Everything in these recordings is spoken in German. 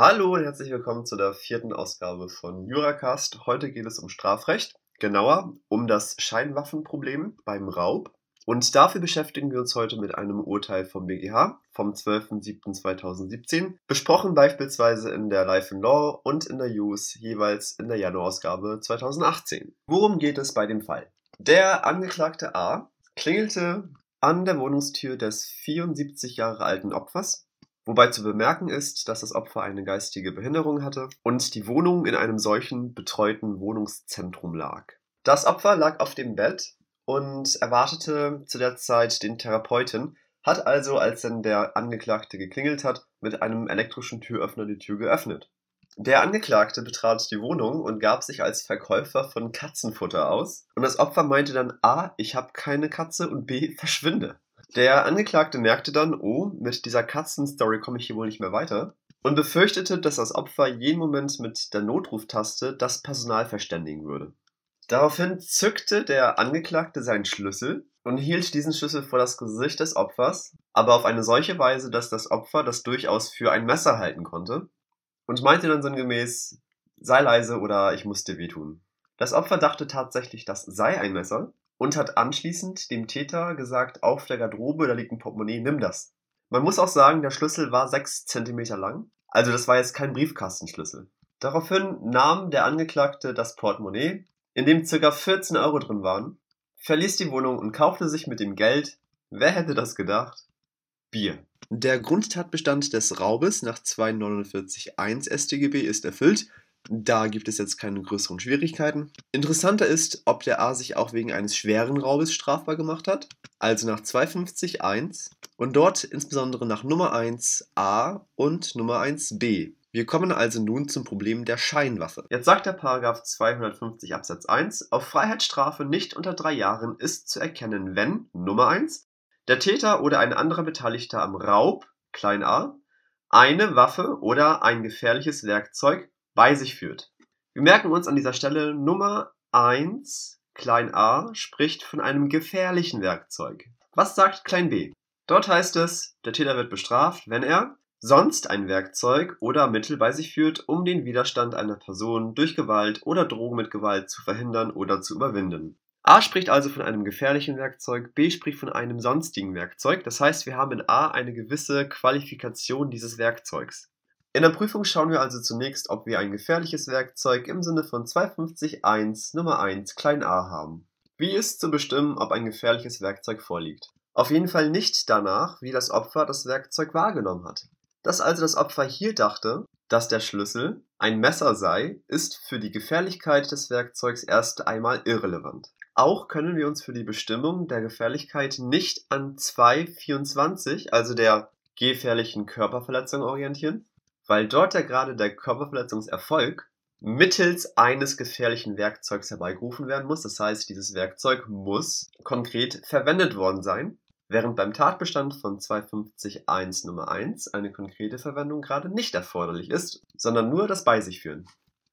Hallo und herzlich willkommen zu der vierten Ausgabe von Juracast. Heute geht es um Strafrecht, genauer um das Scheinwaffenproblem beim Raub. Und dafür beschäftigen wir uns heute mit einem Urteil vom BGH vom 12.07.2017, besprochen beispielsweise in der Life in Law und in der Use jeweils in der Januarausgabe 2018. Worum geht es bei dem Fall? Der Angeklagte A klingelte an der Wohnungstür des 74 Jahre alten Opfers, wobei zu bemerken ist, dass das Opfer eine geistige Behinderung hatte und die Wohnung in einem solchen betreuten Wohnungszentrum lag. Das Opfer lag auf dem Bett und erwartete zu der Zeit den Therapeuten, hat also, als dann der Angeklagte geklingelt hat, mit einem elektrischen Türöffner die Tür geöffnet. Der Angeklagte betrat die Wohnung und gab sich als Verkäufer von Katzenfutter aus. Und das Opfer meinte dann A, ich habe keine Katze und B, verschwinde. Der Angeklagte merkte dann, oh, mit dieser Katzenstory komme ich hier wohl nicht mehr weiter. Und befürchtete, dass das Opfer jeden Moment mit der Notruftaste das Personal verständigen würde. Daraufhin zückte der Angeklagte seinen Schlüssel und hielt diesen Schlüssel vor das Gesicht des Opfers, aber auf eine solche Weise, dass das Opfer das durchaus für ein Messer halten konnte und meinte dann sinngemäß, sei leise oder ich muss dir wehtun. Das Opfer dachte tatsächlich, das sei ein Messer und hat anschließend dem Täter gesagt, auf der Garderobe, da liegt ein Portemonnaie, nimm das. Man muss auch sagen, der Schlüssel war 6 cm lang, also das war jetzt kein Briefkastenschlüssel. Daraufhin nahm der Angeklagte das Portemonnaie, in dem ca. 14 Euro drin waren, verließ die Wohnung und kaufte sich mit dem Geld, wer hätte das gedacht, Bier. Der Grundtatbestand des Raubes nach 249.1 StGB ist erfüllt. Da gibt es jetzt keine größeren Schwierigkeiten. Interessanter ist, ob der A sich auch wegen eines schweren Raubes strafbar gemacht hat, also nach 250.1 und dort insbesondere nach Nummer 1a und Nummer 1b. Wir kommen also nun zum Problem der Scheinwaffe. Jetzt sagt der Paragraph 250 Absatz 1, auf Freiheitsstrafe nicht unter drei Jahren ist zu erkennen, wenn Nummer 1 der Täter oder ein anderer Beteiligter am Raub (a) eine Waffe oder ein gefährliches Werkzeug bei sich führt. Wir merken uns an dieser Stelle Nummer 1 a spricht von einem gefährlichen Werkzeug. Was sagt b? Dort heißt es, der Täter wird bestraft, wenn er sonst ein Werkzeug oder Mittel bei sich führt, um den Widerstand einer Person durch Gewalt oder Drohung mit Gewalt zu verhindern oder zu überwinden. A spricht also von einem gefährlichen Werkzeug, B spricht von einem sonstigen Werkzeug. Das heißt, wir haben in A eine gewisse Qualifikation dieses Werkzeugs. In der Prüfung schauen wir also zunächst, ob wir ein gefährliches Werkzeug im Sinne von 250.1 Nummer 1 klein a haben. Wie ist zu bestimmen, ob ein gefährliches Werkzeug vorliegt? Auf jeden Fall nicht danach, wie das Opfer das Werkzeug wahrgenommen hat. Dass also das Opfer hier dachte, dass der Schlüssel ein Messer sei, ist für die Gefährlichkeit des Werkzeugs erst einmal irrelevant. Auch können wir uns für die Bestimmung der Gefährlichkeit nicht an 224, also der gefährlichen Körperverletzung orientieren, weil dort ja gerade der Körperverletzungserfolg mittels eines gefährlichen Werkzeugs herbeigerufen werden muss. Das heißt, dieses Werkzeug muss konkret verwendet worden sein, während beim Tatbestand von 250.1 Nummer 1 eine konkrete Verwendung gerade nicht erforderlich ist, sondern nur das Bei sich führen.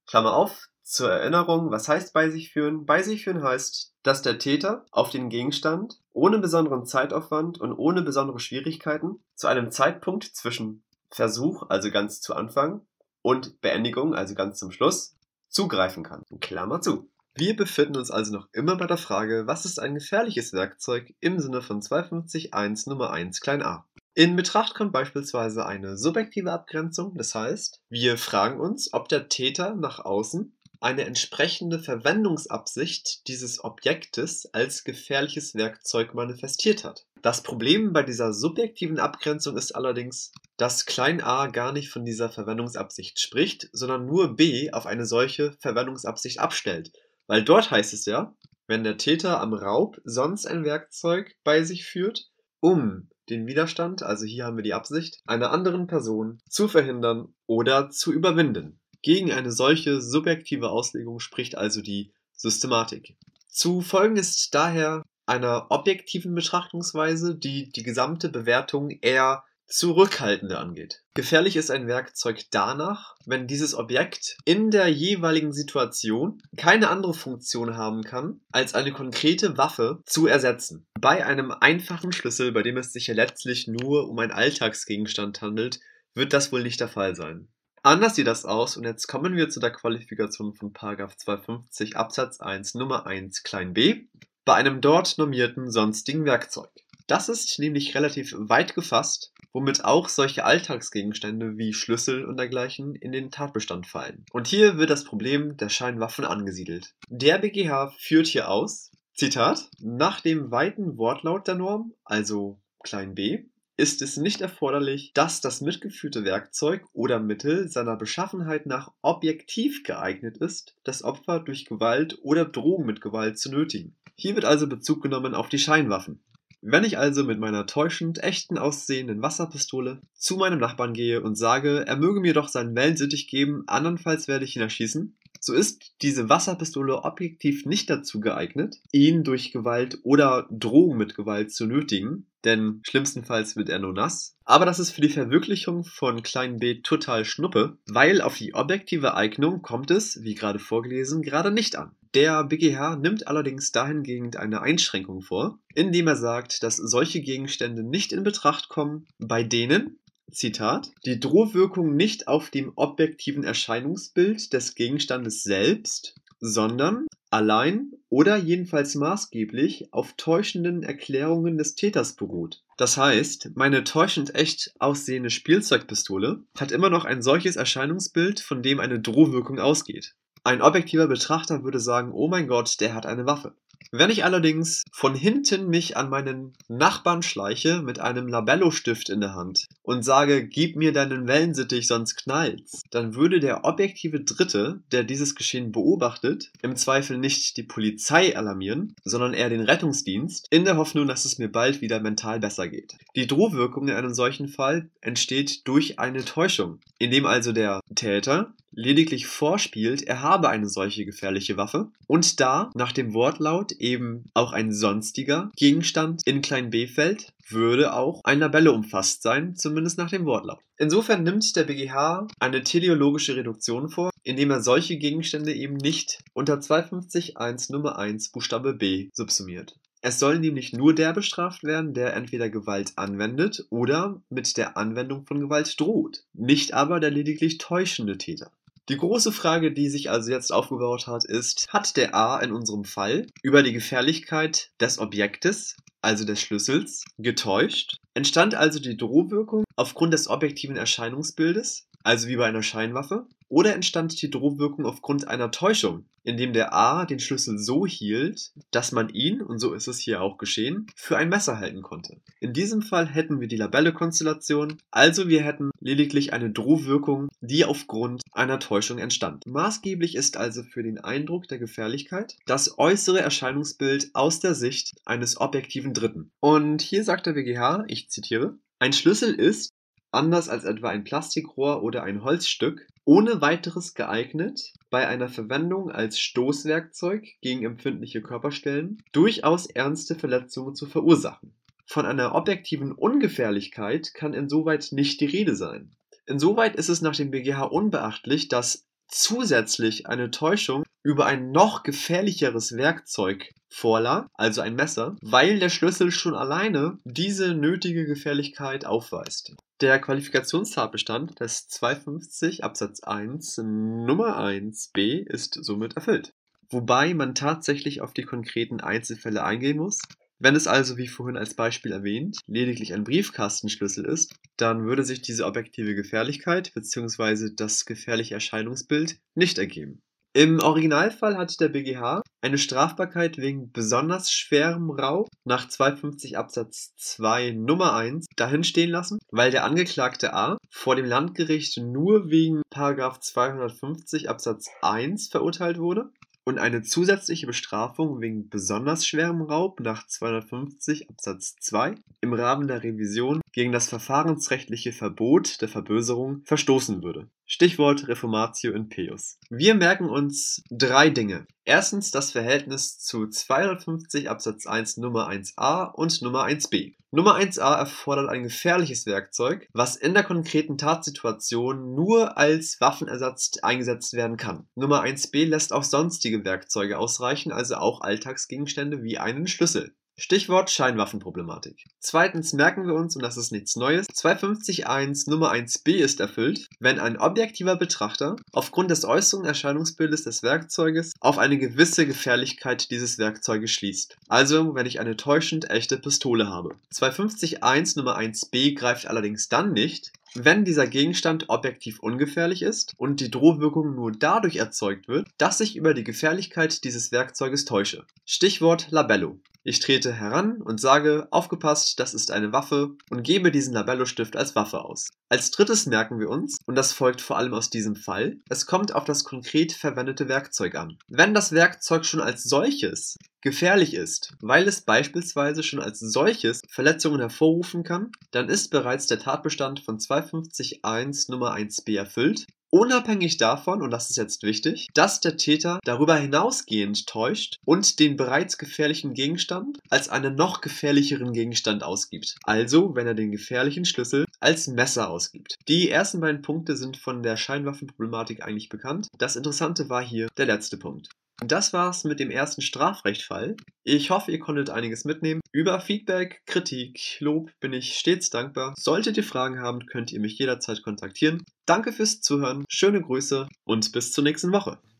Klammer auf, zur Erinnerung, was heißt bei sich führen? Bei sich führen heißt, dass der Täter auf den Gegenstand ohne besonderen Zeitaufwand und ohne besondere Schwierigkeiten zu einem Zeitpunkt zwischen Versuch, also ganz zu Anfang, und Beendigung, also ganz zum Schluss, zugreifen kann. Klammer zu. Wir befinden uns also noch immer bei der Frage, was ist ein gefährliches Werkzeug im Sinne von 250.1 Nummer 1 klein a. In Betracht kommt beispielsweise eine subjektive Abgrenzung, das heißt, wir fragen uns, ob der Täter nach außen eine entsprechende Verwendungsabsicht dieses Objektes als gefährliches Werkzeug manifestiert hat. Das Problem bei dieser subjektiven Abgrenzung ist allerdings, dass a gar nicht von dieser Verwendungsabsicht spricht, sondern nur b auf eine solche Verwendungsabsicht abstellt. Weil dort heißt es ja, wenn der Täter am Raub sonst ein Werkzeug bei sich führt, um den Widerstand, also hier haben wir die Absicht, einer anderen Person zu verhindern oder zu überwinden. Gegen eine solche subjektive Auslegung spricht also die Systematik. Zu folgen ist daher einer objektiven Betrachtungsweise, die die gesamte Bewertung eher zurückhaltender angeht. Gefährlich ist ein Werkzeug danach, wenn dieses Objekt in der jeweiligen Situation keine andere Funktion haben kann, als eine konkrete Waffe zu ersetzen. Bei einem einfachen Schlüssel, bei dem es sich ja letztlich nur um einen Alltagsgegenstand handelt, wird das wohl nicht der Fall sein. Anders sieht das aus und jetzt kommen wir zu der Qualifikation von 250 Absatz 1 Nummer 1 klein b bei einem dort normierten sonstigen Werkzeug. Das ist nämlich relativ weit gefasst, womit auch solche Alltagsgegenstände wie Schlüssel und dergleichen in den Tatbestand fallen. Und hier wird das Problem der Scheinwaffen angesiedelt. Der BGH führt hier aus, Zitat, nach dem weiten Wortlaut der Norm, also klein b, ist es nicht erforderlich, dass das mitgeführte Werkzeug oder Mittel seiner Beschaffenheit nach objektiv geeignet ist, das Opfer durch Gewalt oder Drohung mit Gewalt zu nötigen. Hier wird also Bezug genommen auf die Scheinwaffen. Wenn ich also mit meiner täuschend echten aussehenden Wasserpistole zu meinem Nachbarn gehe und sage, er möge mir doch seinen Wellensittich geben, andernfalls werde ich ihn erschießen, so ist diese Wasserpistole objektiv nicht dazu geeignet, ihn durch Gewalt oder Drohung mit Gewalt zu nötigen, denn schlimmstenfalls wird er nur nass. Aber das ist für die Verwirklichung von klein b total Schnuppe, weil auf die objektive Eignung kommt es, wie gerade vorgelesen, gerade nicht an. Der BGH nimmt allerdings dahingehend eine Einschränkung vor, indem er sagt, dass solche Gegenstände nicht in Betracht kommen, bei denen, Zitat, die Drohwirkung nicht auf dem objektiven Erscheinungsbild des Gegenstandes selbst, sondern allein oder jedenfalls maßgeblich auf täuschenden Erklärungen des Täters beruht. Das heißt, meine täuschend echt aussehende Spielzeugpistole hat immer noch ein solches Erscheinungsbild, von dem eine Drohwirkung ausgeht. Ein objektiver Betrachter würde sagen, oh mein Gott, der hat eine Waffe. Wenn ich allerdings von hinten mich an meinen Nachbarn schleiche mit einem Labello-Stift in der Hand und sage, gib mir deinen Wellensittich, sonst knallt's, dann würde der objektive Dritte, der dieses Geschehen beobachtet, im Zweifel nicht die Polizei alarmieren, sondern eher den Rettungsdienst, in der Hoffnung, dass es mir bald wieder mental besser geht. Die Drohwirkung in einem solchen Fall entsteht durch eine Täuschung, indem also der Täter lediglich vorspielt, er habe eine solche gefährliche Waffe und da nach dem Wortlaut eben auch ein sonstiger Gegenstand in klein b fällt, würde auch ein Labelle umfasst sein, zumindest nach dem Wortlaut. Insofern nimmt der BGH eine teleologische Reduktion vor, indem er solche Gegenstände eben nicht unter 250.1 Nummer 1 Buchstabe b subsumiert. Es soll nämlich nur der bestraft werden, der entweder Gewalt anwendet oder mit der Anwendung von Gewalt droht, nicht aber der lediglich täuschende Täter. Die große Frage, die sich also jetzt aufgebaut hat, ist, hat der A in unserem Fall über die Gefährlichkeit des Objektes, also des Schlüssels, getäuscht? Entstand also die Drohwirkung aufgrund des objektiven Erscheinungsbildes, also wie bei einer Scheinwaffe? Oder entstand die Drohwirkung aufgrund einer Täuschung, indem der A den Schlüssel so hielt, dass man ihn, und so ist es hier auch geschehen, für ein Messer halten konnte. In diesem Fall hätten wir die Labelle-Konstellation, also wir hätten lediglich eine Drohwirkung, die aufgrund einer Täuschung entstand. Maßgeblich ist also für den Eindruck der Gefährlichkeit das äußere Erscheinungsbild aus der Sicht eines objektiven Dritten. Und hier sagt der BGH, ich zitiere, ein Schlüssel ist, anders als etwa ein Plastikrohr oder ein Holzstück, ohne weiteres geeignet, bei einer Verwendung als Stoßwerkzeug gegen empfindliche Körperstellen durchaus ernste Verletzungen zu verursachen. Von einer objektiven Ungefährlichkeit kann insoweit nicht die Rede sein. Insoweit ist es nach dem BGH unbeachtlich, dass zusätzlich eine Täuschung über ein noch gefährlicheres Werkzeug vorlag, also ein Messer, weil der Schlüssel schon alleine diese nötige Gefährlichkeit aufweist. Der Qualifikationstatbestand des 250 Absatz 1 Nummer 1b ist somit erfüllt. Wobei man tatsächlich auf die konkreten Einzelfälle eingehen muss. Wenn es also, wie vorhin als Beispiel erwähnt, lediglich ein Briefkastenschlüssel ist, dann würde sich diese objektive Gefährlichkeit bzw. das gefährliche Erscheinungsbild nicht ergeben. Im Originalfall hat der BGH eine Strafbarkeit wegen besonders schwerem Raub nach 250 Absatz 2 Nummer 1 dahin stehen lassen, weil der Angeklagte A vor dem Landgericht nur wegen 250 Absatz 1 verurteilt wurde und eine zusätzliche Bestrafung wegen besonders schwerem Raub nach 250 Absatz 2 im Rahmen der Revision gegen das verfahrensrechtliche Verbot der Verböserung verstoßen würde. Stichwort Reformatio in Peus. Wir merken uns drei Dinge. Erstens das Verhältnis zu 250 Absatz 1 Nummer 1a und Nummer 1b. Nummer 1a erfordert ein gefährliches Werkzeug, was in der konkreten Tatsituation nur als Waffenersatz eingesetzt werden kann. Nummer 1b lässt auch sonstige Werkzeuge ausreichen, also auch Alltagsgegenstände wie einen Schlüssel. Stichwort Scheinwaffenproblematik. Zweitens merken wir uns, und das ist nichts Neues, 250.1 Nummer 1b ist erfüllt, wenn ein objektiver Betrachter aufgrund des äußeren Erscheinungsbildes des Werkzeuges auf eine gewisse Gefährlichkeit dieses Werkzeuges schließt. Also, wenn ich eine täuschend echte Pistole habe. 250.1 Nummer 1b greift allerdings dann nicht, wenn dieser Gegenstand objektiv ungefährlich ist und die Drohwirkung nur dadurch erzeugt wird, dass ich über die Gefährlichkeit dieses Werkzeuges täusche. Stichwort Labello. Ich trete heran und sage, aufgepasst, das ist eine Waffe und gebe diesen Labello-Stift als Waffe aus. Als drittes merken wir uns, und das folgt vor allem aus diesem Fall, es kommt auf das konkret verwendete Werkzeug an. Wenn das Werkzeug schon als solches gefährlich ist, weil es beispielsweise schon als solches Verletzungen hervorrufen kann, dann ist bereits der Tatbestand von 250.1 Nummer 1b erfüllt Unabhängig davon, und das ist jetzt wichtig, dass der Täter darüber hinausgehend täuscht und den bereits gefährlichen Gegenstand als einen noch gefährlicheren Gegenstand ausgibt. Also, wenn er den gefährlichen Schlüssel als Messer ausgibt. Die ersten beiden Punkte sind von der Scheinwaffenproblematik eigentlich bekannt. Das Interessante war hier der letzte Punkt. Das war's mit dem ersten Strafrechtfall. Ich hoffe, ihr konntet einiges mitnehmen. Über Feedback, Kritik, Lob bin ich stets dankbar. Solltet ihr Fragen haben, könnt ihr mich jederzeit kontaktieren. Danke fürs Zuhören, schöne Grüße und bis zur nächsten Woche.